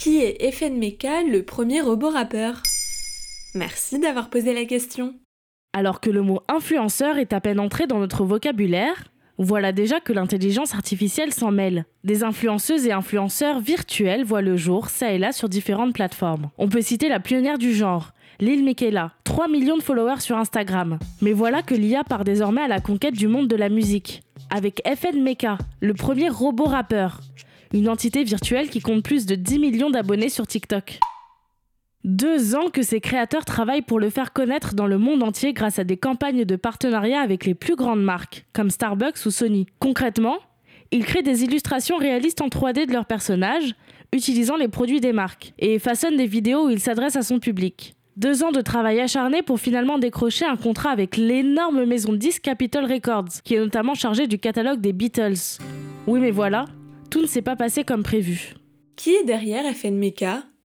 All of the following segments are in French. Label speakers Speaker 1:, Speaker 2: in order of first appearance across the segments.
Speaker 1: Qui est FNMK, le premier robot rappeur? Merci d'avoir posé la question.
Speaker 2: Alors que le mot influenceur est à peine entré dans notre vocabulaire, voilà déjà que l'intelligence artificielle s'en mêle. Des influenceuses et influenceurs virtuels voient le jour, ça et là, sur différentes plateformes. On peut citer la pionnière du genre, Lil Michaela, 3 millions de followers sur Instagram. Mais voilà que l'IA part désormais à la conquête du monde de la musique. Avec FN Meka, le premier robot rappeur. Une entité virtuelle qui compte plus de 10 millions d'abonnés sur TikTok. Deux ans que ses créateurs travaillent pour le faire connaître dans le monde entier grâce à des campagnes de partenariat avec les plus grandes marques, comme Starbucks ou Sony. Concrètement, ils créent des illustrations réalistes en 3D de leurs personnages, utilisant les produits des marques, et façonnent des vidéos où ils s'adressent à son public. Deux ans de travail acharné pour finalement décrocher un contrat avec l'énorme maison de disques Capitol Records, qui est notamment chargée du catalogue des Beatles. Oui mais voilà, tout ne s'est pas passé comme prévu.
Speaker 1: Qui est derrière FNMK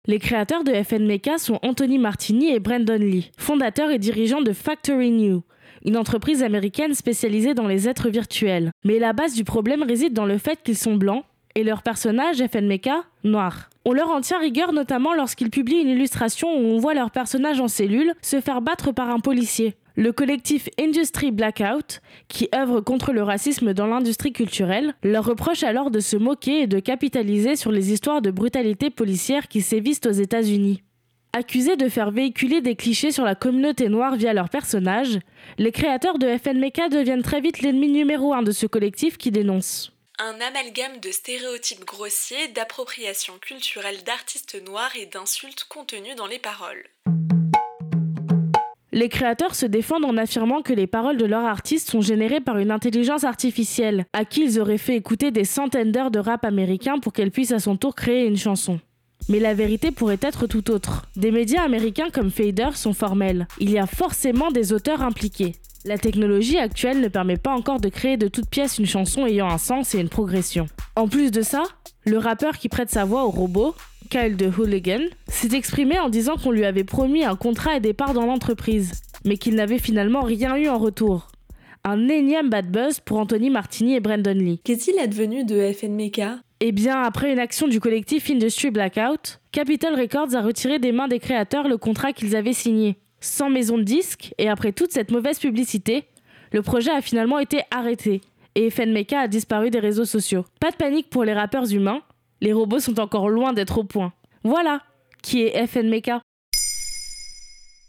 Speaker 2: les créateurs de FNMK sont Anthony Martini et Brandon Lee, fondateurs et dirigeants de Factory New, une entreprise américaine spécialisée dans les êtres virtuels. Mais la base du problème réside dans le fait qu'ils sont blancs et leur personnage, FNMK, noir. On leur en tient rigueur notamment lorsqu'ils publient une illustration où on voit leur personnage en cellule se faire battre par un policier. Le collectif Industry Blackout, qui œuvre contre le racisme dans l'industrie culturelle, leur reproche alors de se moquer et de capitaliser sur les histoires de brutalité policière qui sévissent aux États-Unis. Accusés de faire véhiculer des clichés sur la communauté noire via leurs personnages, les créateurs de FNMK deviennent très vite l'ennemi numéro un de ce collectif qui dénonce.
Speaker 1: Un amalgame de stéréotypes grossiers, d'appropriation culturelle d'artistes noirs et d'insultes contenues dans les paroles.
Speaker 2: Les créateurs se défendent en affirmant que les paroles de leurs artistes sont générées par une intelligence artificielle, à qui ils auraient fait écouter des centaines d'heures de rap américain pour qu'elle puisse à son tour créer une chanson. Mais la vérité pourrait être tout autre. Des médias américains comme Fader sont formels. Il y a forcément des auteurs impliqués. La technologie actuelle ne permet pas encore de créer de toutes pièces une chanson ayant un sens et une progression. En plus de ça, le rappeur qui prête sa voix au robot, Kyle de Hooligan, s'est exprimé en disant qu'on lui avait promis un contrat et des parts dans l'entreprise, mais qu'il n'avait finalement rien eu en retour. Un énième bad buzz pour Anthony Martini et Brandon Lee.
Speaker 1: Qu'est-il advenu de FNMK
Speaker 2: Eh bien, après une action du collectif Industry Blackout, Capitol Records a retiré des mains des créateurs le contrat qu'ils avaient signé. Sans maison de disque, et après toute cette mauvaise publicité, le projet a finalement été arrêté et FNMK a disparu des réseaux sociaux. Pas de panique pour les rappeurs humains, les robots sont encore loin d'être au point. Voilà qui est FNMK.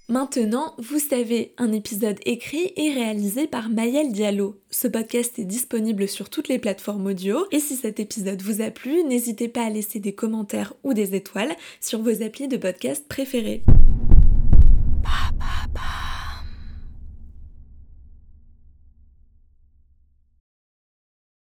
Speaker 1: Maintenant, vous savez, un épisode écrit et réalisé par Mayel Diallo. Ce podcast est disponible sur toutes les plateformes audio et si cet épisode vous a plu, n'hésitez pas à laisser des commentaires ou des étoiles sur vos applis de podcast préférés.